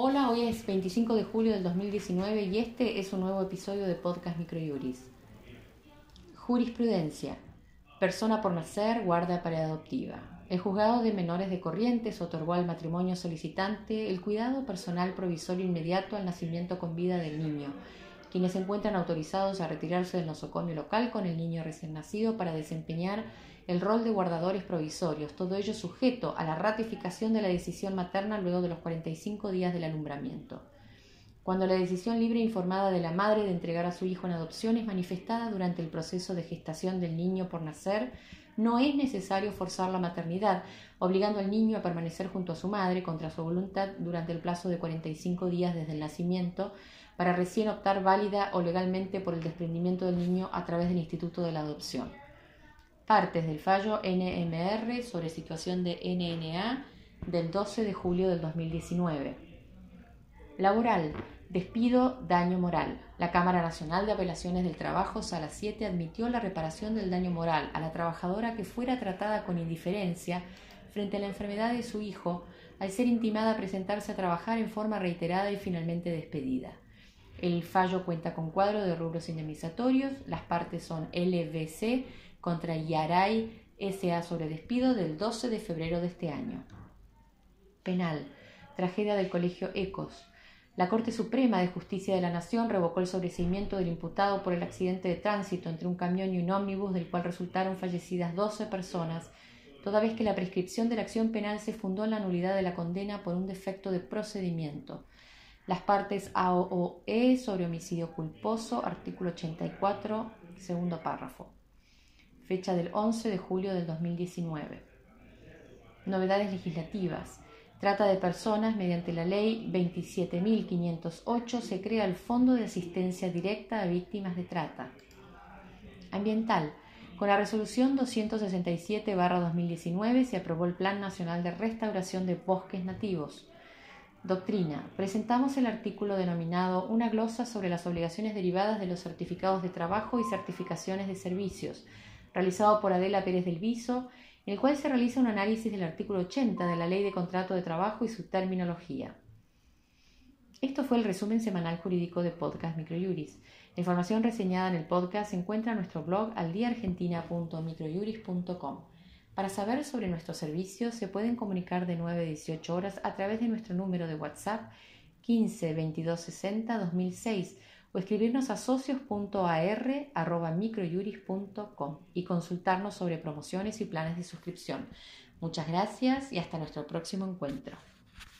Hola, hoy es 25 de julio del 2019 y este es un nuevo episodio de Podcast Microjuris. Jurisprudencia. Persona por nacer, guarda para adoptiva. El juzgado de menores de Corrientes otorgó al matrimonio solicitante el cuidado personal provisorio inmediato al nacimiento con vida del niño, quienes se encuentran autorizados a retirarse del nosocomio local con el niño recién nacido para desempeñar el rol de guardadores provisorios, todo ello sujeto a la ratificación de la decisión materna luego de los 45 días del alumbramiento. Cuando la decisión libre e informada de la madre de entregar a su hijo en adopción es manifestada durante el proceso de gestación del niño por nacer, no es necesario forzar la maternidad, obligando al niño a permanecer junto a su madre contra su voluntad durante el plazo de 45 días desde el nacimiento, para recién optar válida o legalmente por el desprendimiento del niño a través del Instituto de la Adopción partes del fallo NMR sobre situación de NNA del 12 de julio del 2019. Laboral. Despido, daño moral. La Cámara Nacional de Apelaciones del Trabajo, Sala 7, admitió la reparación del daño moral a la trabajadora que fuera tratada con indiferencia frente a la enfermedad de su hijo al ser intimada a presentarse a trabajar en forma reiterada y finalmente despedida. El fallo cuenta con cuadro de rubros indemnizatorios. Las partes son LVC contra Yaray S.A. sobre despido del 12 de febrero de este año. Penal. Tragedia del Colegio Ecos. La Corte Suprema de Justicia de la Nación revocó el sobreseimiento del imputado por el accidente de tránsito entre un camión y un ómnibus del cual resultaron fallecidas 12 personas, toda vez que la prescripción de la acción penal se fundó en la nulidad de la condena por un defecto de procedimiento. Las partes A o E sobre homicidio culposo, artículo 84, segundo párrafo fecha del 11 de julio del 2019. Novedades legislativas. Trata de personas, mediante la Ley 27.508 se crea el Fondo de Asistencia Directa a Víctimas de Trata. Ambiental. Con la resolución 267-2019 se aprobó el Plan Nacional de Restauración de Bosques Nativos. Doctrina. Presentamos el artículo denominado Una glosa sobre las obligaciones derivadas de los certificados de trabajo y certificaciones de servicios, realizado por Adela Pérez del Viso, en el cual se realiza un análisis del artículo 80 de la Ley de Contrato de Trabajo y su terminología. Esto fue el resumen semanal jurídico de Podcast Microjuris. La información reseñada en el podcast se encuentra en nuestro blog aldiaargentina.microjuris.com. Para saber sobre nuestros servicios se pueden comunicar de 9 a 18 horas a través de nuestro número de WhatsApp 15 22 60 2006 escribirnos a socios.ar.microjuris.com y consultarnos sobre promociones y planes de suscripción. Muchas gracias y hasta nuestro próximo encuentro.